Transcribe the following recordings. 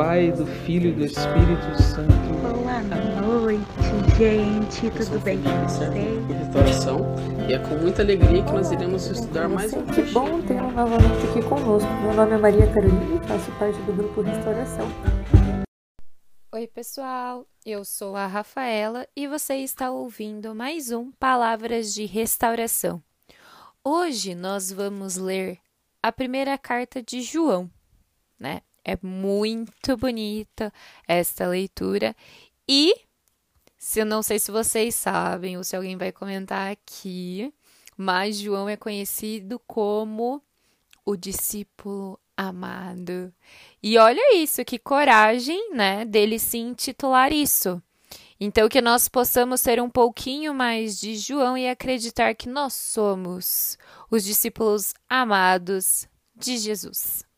Pai, do Filho e do Espírito Santo. Boa noite, gente. Tudo bem com vocês? restauração e é com muita alegria que nós iremos estudar mais um Que bom tê-lo novamente aqui conosco. Meu nome é Maria Carolina e faço parte do grupo Restauração. Oi, pessoal. Eu sou a Rafaela e você está ouvindo mais um Palavras de Restauração. Hoje nós vamos ler a primeira carta de João, né? É muito bonita esta leitura e se eu não sei se vocês sabem ou se alguém vai comentar aqui, mas João é conhecido como o discípulo amado. E olha isso, que coragem, né, dele se intitular isso. Então, que nós possamos ter um pouquinho mais de João e acreditar que nós somos os discípulos amados de Jesus.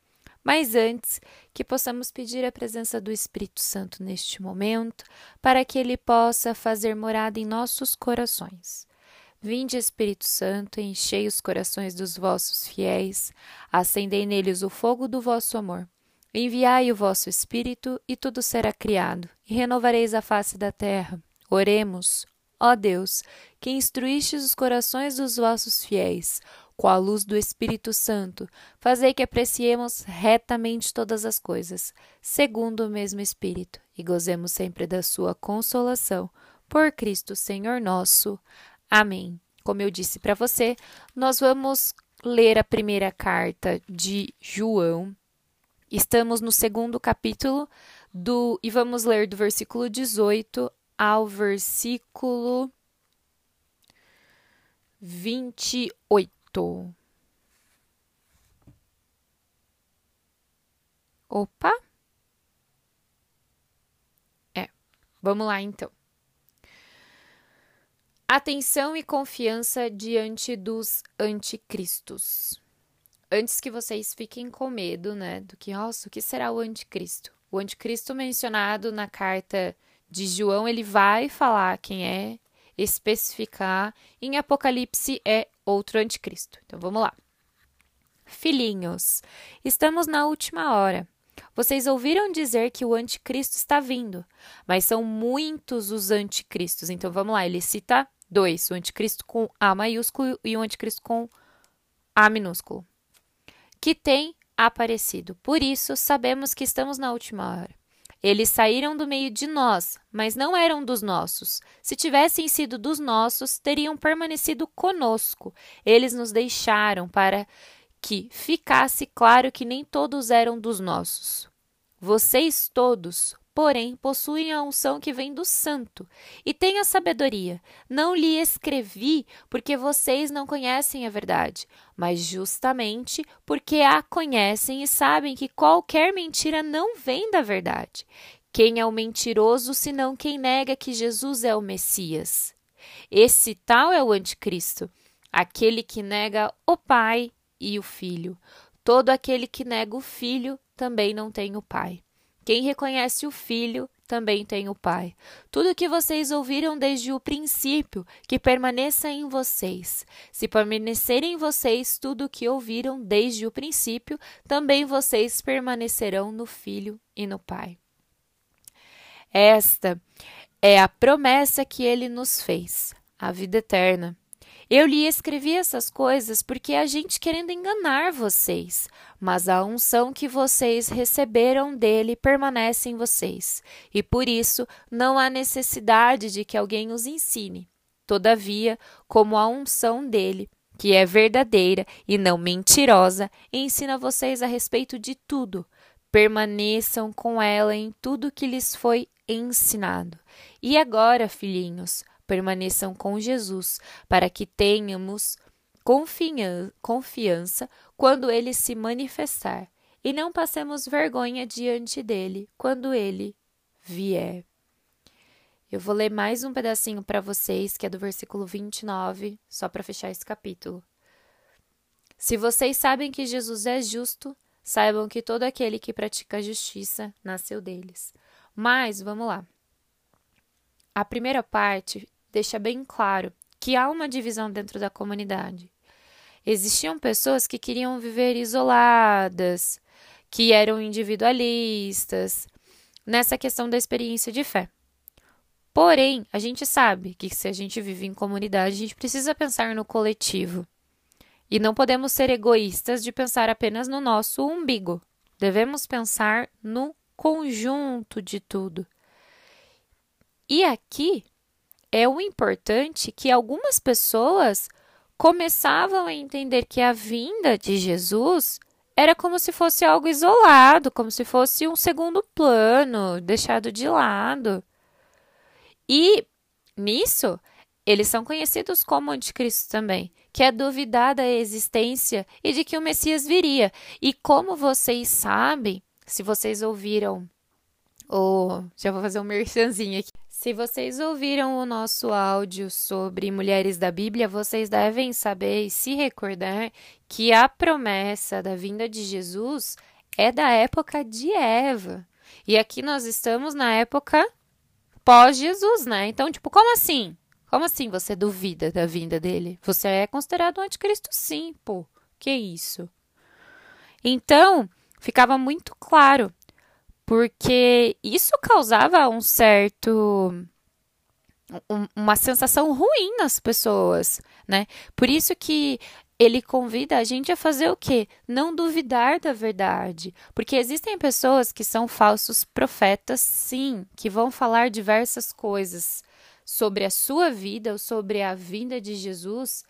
Mas antes, que possamos pedir a presença do Espírito Santo neste momento, para que ele possa fazer morada em nossos corações. Vinde, Espírito Santo, enchei os corações dos vossos fiéis, acendei neles o fogo do vosso amor. Enviai o vosso Espírito, e tudo será criado, e renovareis a face da terra. Oremos, ó Deus, que instruístes os corações dos vossos fiéis, com a luz do Espírito Santo, fazei que apreciemos retamente todas as coisas, segundo o mesmo Espírito, e gozemos sempre da sua consolação. Por Cristo Senhor nosso. Amém. Como eu disse para você, nós vamos ler a primeira carta de João. Estamos no segundo capítulo do e vamos ler do versículo 18 ao versículo 28. Opa! É, vamos lá então. Atenção e confiança diante dos anticristos. Antes que vocês fiquem com medo, né, do que, nossa, o que será o anticristo? O anticristo mencionado na carta de João, ele vai falar quem é, especificar. Em Apocalipse é outro anticristo. Então vamos lá. Filhinhos, estamos na última hora. Vocês ouviram dizer que o anticristo está vindo, mas são muitos os anticristos. Então vamos lá, ele cita dois: o anticristo com A maiúsculo e o anticristo com A minúsculo, que tem aparecido. Por isso, sabemos que estamos na última hora. Eles saíram do meio de nós, mas não eram dos nossos. Se tivessem sido dos nossos, teriam permanecido conosco. Eles nos deixaram para que ficasse claro que nem todos eram dos nossos. Vocês todos, porém, possuem a unção que vem do Santo e têm a sabedoria. Não lhe escrevi porque vocês não conhecem a verdade, mas justamente porque a conhecem e sabem que qualquer mentira não vem da verdade. Quem é o mentiroso senão quem nega que Jesus é o Messias? Esse tal é o anticristo, aquele que nega o Pai e o Filho. Todo aquele que nega o Filho também não tem o Pai. Quem reconhece o Filho também tem o Pai. Tudo que vocês ouviram desde o princípio, que permaneça em vocês. Se permanecer em vocês tudo o que ouviram desde o princípio, também vocês permanecerão no Filho e no Pai. Esta é a promessa que ele nos fez, a vida eterna. Eu lhe escrevi essas coisas porque a gente querendo enganar vocês, mas a unção que vocês receberam dele permanece em vocês, e por isso não há necessidade de que alguém os ensine. Todavia, como a unção dele, que é verdadeira e não mentirosa, ensina vocês a respeito de tudo. Permaneçam com ela em tudo que lhes foi ensinado. E agora, filhinhos, permaneçam com Jesus, para que tenhamos confiança quando ele se manifestar, e não passemos vergonha diante dele quando ele vier. Eu vou ler mais um pedacinho para vocês, que é do versículo 29, só para fechar esse capítulo. Se vocês sabem que Jesus é justo, saibam que todo aquele que pratica a justiça nasceu deles. Mas, vamos lá. A primeira parte deixa bem claro que há uma divisão dentro da comunidade. Existiam pessoas que queriam viver isoladas, que eram individualistas, nessa questão da experiência de fé. Porém, a gente sabe que se a gente vive em comunidade, a gente precisa pensar no coletivo. E não podemos ser egoístas de pensar apenas no nosso umbigo. Devemos pensar no conjunto de tudo. E aqui é o importante que algumas pessoas começavam a entender que a vinda de Jesus era como se fosse algo isolado, como se fosse um segundo plano, deixado de lado. E nisso, eles são conhecidos como anticristo também, que é duvidar da existência e de que o Messias viria. E como vocês sabem, se vocês ouviram, ou já vou fazer um merchanzinho aqui. Se vocês ouviram o nosso áudio sobre mulheres da Bíblia, vocês devem saber e se recordar que a promessa da vinda de Jesus é da época de Eva. E aqui nós estamos na época pós-Jesus, né? Então, tipo, como assim? Como assim você duvida da vinda dele? Você é considerado um anticristo, sim, pô. Que isso? Então, ficava muito claro porque isso causava um certo uma sensação ruim nas pessoas, né? Por isso que ele convida a gente a fazer o quê? Não duvidar da verdade. Porque existem pessoas que são falsos profetas, sim, que vão falar diversas coisas sobre a sua vida ou sobre a vinda de Jesus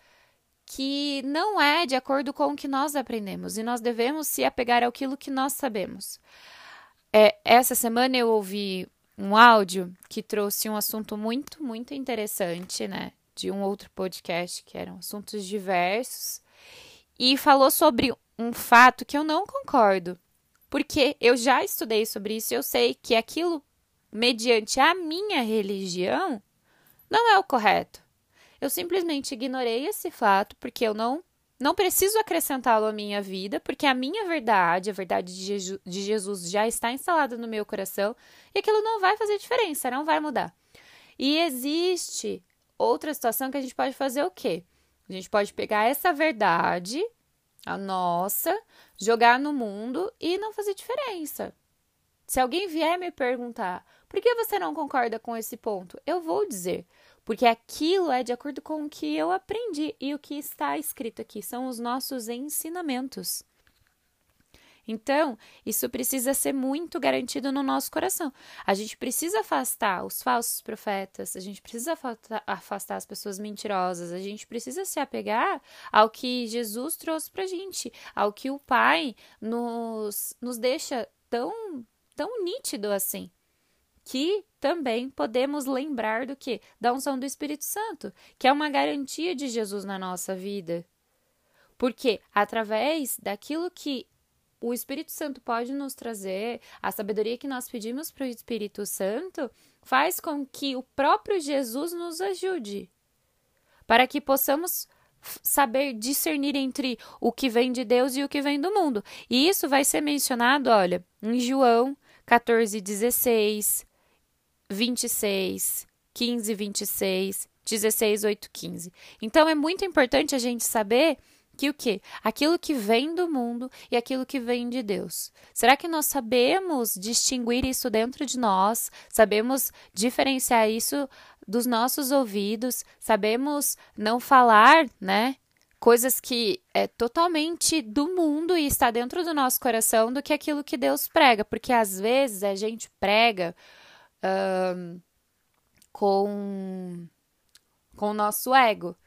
que não é de acordo com o que nós aprendemos e nós devemos se apegar àquilo que nós sabemos. É, essa semana eu ouvi um áudio que trouxe um assunto muito, muito interessante, né? De um outro podcast que eram assuntos diversos e falou sobre um fato que eu não concordo, porque eu já estudei sobre isso e eu sei que aquilo, mediante a minha religião, não é o correto. Eu simplesmente ignorei esse fato porque eu não não preciso acrescentá-lo à minha vida, porque a minha verdade, a verdade de, Jesus já está instalada no meu coração e aquilo não vai fazer diferença, não vai mudar. E existe outra situação que a gente pode fazer o quê? A gente pode pegar essa verdade, a nossa, jogar no mundo e não fazer diferença. Se alguém vier me perguntar por que você não concorda com esse ponto, eu vou dizer porque aquilo é de acordo com o que eu aprendi e o que está escrito aqui são os nossos ensinamentos. Então, isso precisa ser muito garantido no nosso coração. A gente precisa afastar os falsos profetas, a gente precisa afastar as pessoas mentirosas, a gente precisa se apegar ao que Jesus trouxe pra gente, ao que o Pai nos, nos deixa tão, tão nítido assim que também podemos lembrar do que? Da unção do Espírito Santo, que é uma garantia de Jesus na nossa vida. Porque através daquilo que o Espírito Santo pode nos trazer, a sabedoria que nós pedimos para o Espírito Santo, faz com que o próprio Jesus nos ajude, para que possamos saber discernir entre o que vem de Deus e o que vem do mundo. E isso vai ser mencionado, olha, em João 14, 16, 26, 15, 26, 16, 8, 15. Então é muito importante a gente saber que o que? Aquilo que vem do mundo e aquilo que vem de Deus. Será que nós sabemos distinguir isso dentro de nós? Sabemos diferenciar isso dos nossos ouvidos? Sabemos não falar, né? Coisas que é totalmente do mundo e está dentro do nosso coração do que aquilo que Deus prega, porque às vezes a gente prega um, com, com o nosso ego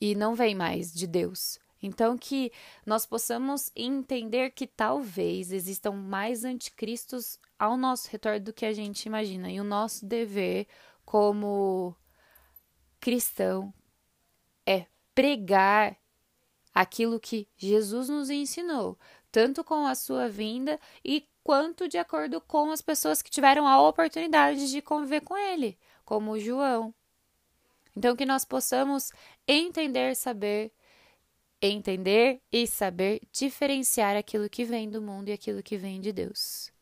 e não vem mais de Deus. Então, que nós possamos entender que talvez existam mais anticristos ao nosso redor do que a gente imagina. E o nosso dever como cristão é pregar aquilo que Jesus nos ensinou, tanto com a sua vinda e quanto de acordo com as pessoas que tiveram a oportunidade de conviver com ele, como João. Então, que nós possamos entender, saber, entender e saber diferenciar aquilo que vem do mundo e aquilo que vem de Deus.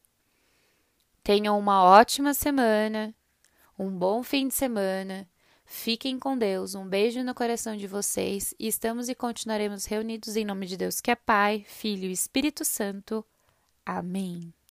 Tenham uma ótima semana, um bom fim de semana. Fiquem com Deus, um beijo no coração de vocês e estamos e continuaremos reunidos em nome de Deus, que é Pai, Filho e Espírito Santo. Amém.